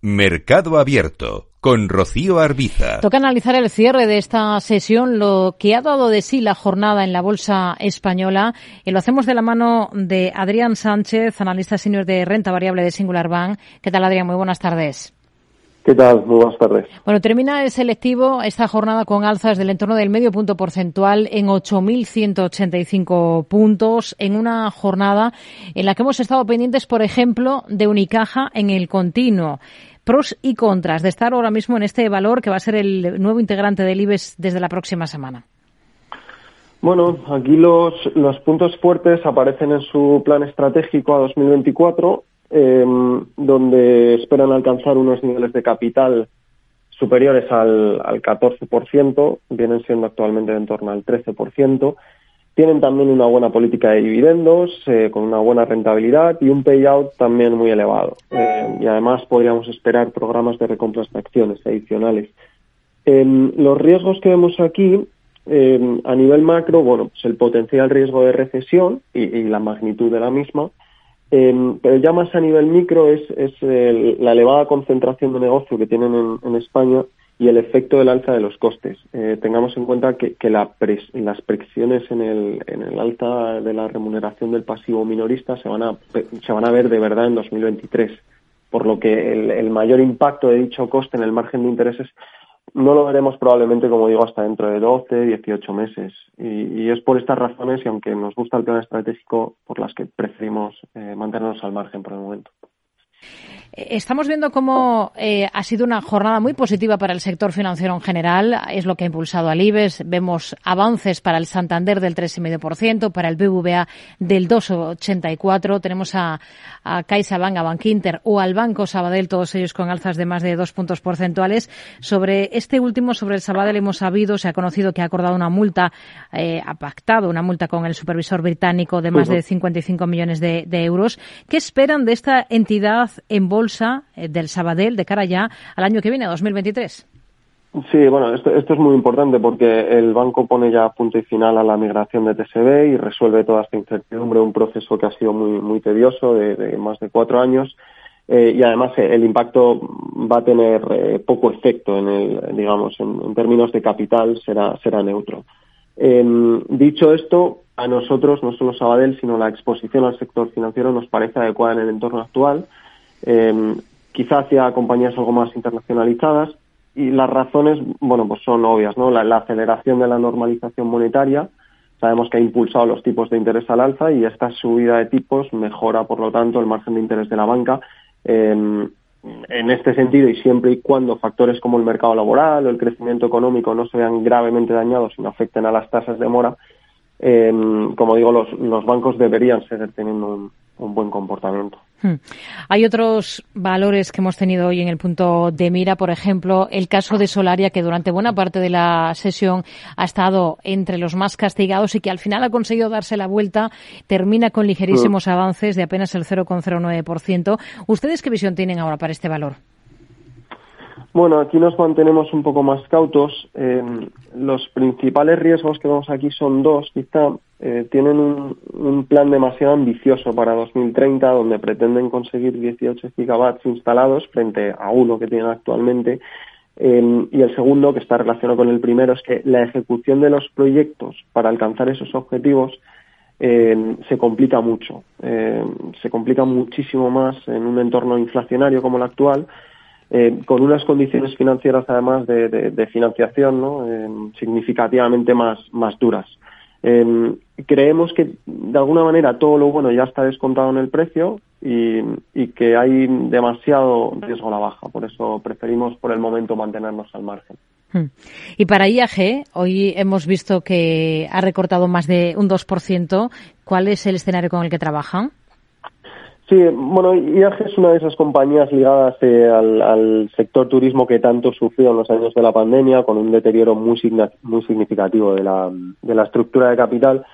Mercado Abierto con Rocío Arbiza. Toca analizar el cierre de esta sesión, lo que ha dado de sí la jornada en la Bolsa Española y lo hacemos de la mano de Adrián Sánchez, analista senior de renta variable de Singular Bank. ¿Qué tal, Adrián? Muy buenas tardes. ¿Qué tal? Muy buenas tardes. Bueno, termina el selectivo esta jornada con alzas del entorno del medio punto porcentual en 8.185 puntos, en una jornada en la que hemos estado pendientes, por ejemplo, de Unicaja en el continuo. Pros y contras de estar ahora mismo en este valor que va a ser el nuevo integrante del IBEX desde la próxima semana. Bueno, aquí los, los puntos fuertes aparecen en su plan estratégico a 2024 Em, donde esperan alcanzar unos niveles de capital superiores al, al 14%, vienen siendo actualmente en torno al 13%. Tienen también una buena política de dividendos, eh, con una buena rentabilidad y un payout también muy elevado. Eh, y además podríamos esperar programas de recompras de acciones adicionales. Em, los riesgos que vemos aquí, em, a nivel macro, bueno, pues el potencial riesgo de recesión y, la magnitud de la misma, Em, pero ya más a nivel micro es, la elevada concentración de negocio que tienen en, España y el efecto del alza de los costes. Eh, tengamos en cuenta que, las presiones en el, en el alza de la remuneración del pasivo minorista se van a, se van a ver de verdad en 2023, por lo que el, mayor impacto de dicho coste en el margen de intereses no lo veremos probablemente, como digo, hasta dentro de 12, 18 meses. Y, es por estas razones, y aunque nos gusta el plan estratégico, por las que preferimos eh, mantenernos al margen por el momento. Estamos viendo cómo eh, ha sido una jornada muy positiva para el sector financiero en general. Es lo que ha impulsado al IBEX. Vemos avances para el Santander del 3,5%, para el BBVA del 2,84%. Tenemos a, a CaixaBank, a Bankinter o al Banco Sabadell, todos ellos con alzas de más de dos puntos porcentuales. Sobre este último, sobre el Sabadell, hemos sabido, se ha conocido que ha acordado una multa, eh, ha pactado una multa con el supervisor británico de más de 55 millones de, de euros. ¿Qué esperan de esta entidad en bolsa? Eh, del Sabadell de cara ya al año que viene, 2023? Sí, bueno, esto, esto, es muy importante porque el banco pone ya punto y final a la migración de TSB y resuelve toda esta incertidumbre, un proceso que ha sido muy, muy tedioso de, más de cuatro años eh, y además eh, el impacto va a tener poco efecto en el, digamos, en, términos de capital será, será neutro. Em, dicho esto, a nosotros, no solo Sabadell, sino la exposición al sector financiero nos parece adecuada en el entorno actual eh, quizá hacia compañías algo más internacionalizadas y las razones, bueno, pues son obvias, ¿no? La, aceleración de la normalización monetaria, sabemos que ha impulsado los tipos de interés al alza y esta subida de tipos mejora, por lo tanto, el margen de interés de la banca. Em, en este sentido, y siempre y cuando factores como el mercado laboral o el crecimiento económico no se vean gravemente dañados y no afecten a las tasas de mora, em, como digo, los, los bancos deberían seguir teniendo un, un buen comportamiento. Hmm. Hay otros valores que hemos tenido hoy en el punto de mira, por ejemplo, el caso de Solaria, que durante buena parte de la sesión ha estado entre los más castigados y que al final ha conseguido darse la vuelta, termina con ligerísimos hmm. avances de apenas el 0,09%. ¿Ustedes qué visión tienen ahora para este valor? Bueno, aquí nos mantenemos un poco más cautos. Eh, los principales riesgos que vemos aquí son dos, quizá. Eh, tienen un, plan demasiado ambicioso para 2030, donde pretenden conseguir 18 gigawatts instalados frente a uno que tienen actualmente. Eh, y el segundo, que está relacionado con el primero, es que la ejecución de los proyectos para alcanzar esos objetivos se complica mucho. se complica muchísimo más en un entorno inflacionario como el actual eh, con unas condiciones financieras además de, financiación ¿no? Eh, significativamente más, más duras. Eh, creemos que de alguna manera todo lo bueno ya está descontado en el precio y, que hay demasiado riesgo a la baja. Por eso preferimos por el momento mantenernos al margen. Hmm. Y para IAG, hoy hemos visto que ha recortado más de un 2%. ¿Cuál es el escenario con el que trabajan? Sí, bueno, IAG es una de esas compañías ligadas eh, al, sector turismo que tanto sufrió en los años de la pandemia, con un deterioro muy, significativo de la, de la estructura de capital.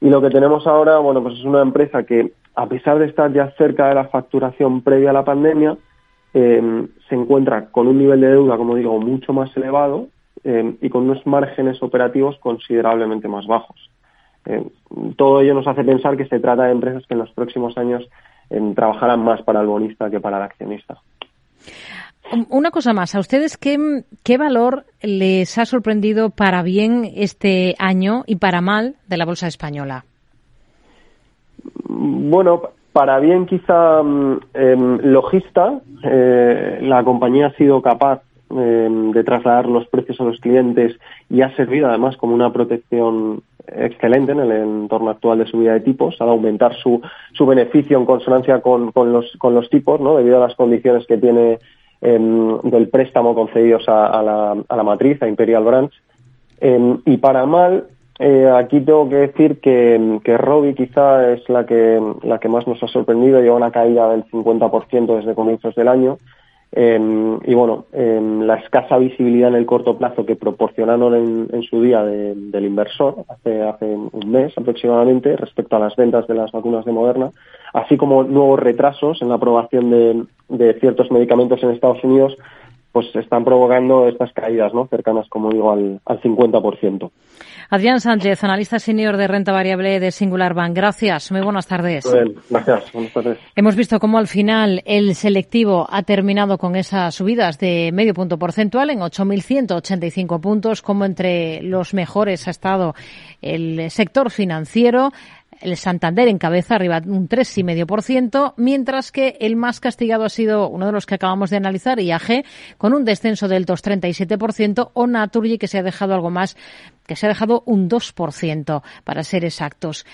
Y lo que tenemos ahora, bueno, pues es una empresa que, a pesar de estar ya cerca de la facturación previa a la pandemia, em, se encuentra con un nivel de deuda, como digo, mucho más elevado em, y con unos márgenes operativos considerablemente más bajos. Em, todo ello nos hace pensar que se trata de empresas que en los próximos años trabajarán más para el bonista que para el accionista. una cosa más, ¿a ustedes qué, qué valor les ha sorprendido para bien este año y para mal de la Bolsa Española? Bueno, para bien quizá mm, em, logista, eh, la compañía ha sido capaz em, de trasladar los precios a los clientes y ha servido además como una protección excelente en el entorno actual de subida de tipos, al aumentar su, su beneficio en consonancia con, con, los, con los tipos, ¿no? debido a las condiciones que tiene em, del préstamo concedidos a, la, a, la, matriz, a Imperial Branch. y para mal, eh, aquí tengo que decir que, que Robbie quizá es la que, la que más nos ha sorprendido, lleva una caída del 50% desde comienzos del año. Em, y bueno, em, la escasa visibilidad en el corto plazo que proporcionaron en, su día del inversor hace, hace un mes aproximadamente respecto a las ventas de las vacunas de Moderna, así como nuevos retrasos en la aprobación de ciertos medicamentos en Estados Unidos, pues están provocando estas caídas, ¿no? Cercanas, como digo, al, al 50%. Adrián Sánchez, analista senior de renta variable de Singular Bank. Gracias. Muy buenas tardes. gracias. Buenas tardes. Hemos visto cómo al final el selectivo ha terminado con esas subidas de medio punto porcentual en 8.185 puntos, como entre los mejores ha estado el sector financiero el Santander en cabeza arriba un 3,5%, mientras que el más castigado ha sido uno de los que acabamos de analizar, IAG, con un descenso del 2,37%, o Naturgy, que se ha dejado algo más, que se ha dejado un 2%, para ser exactos.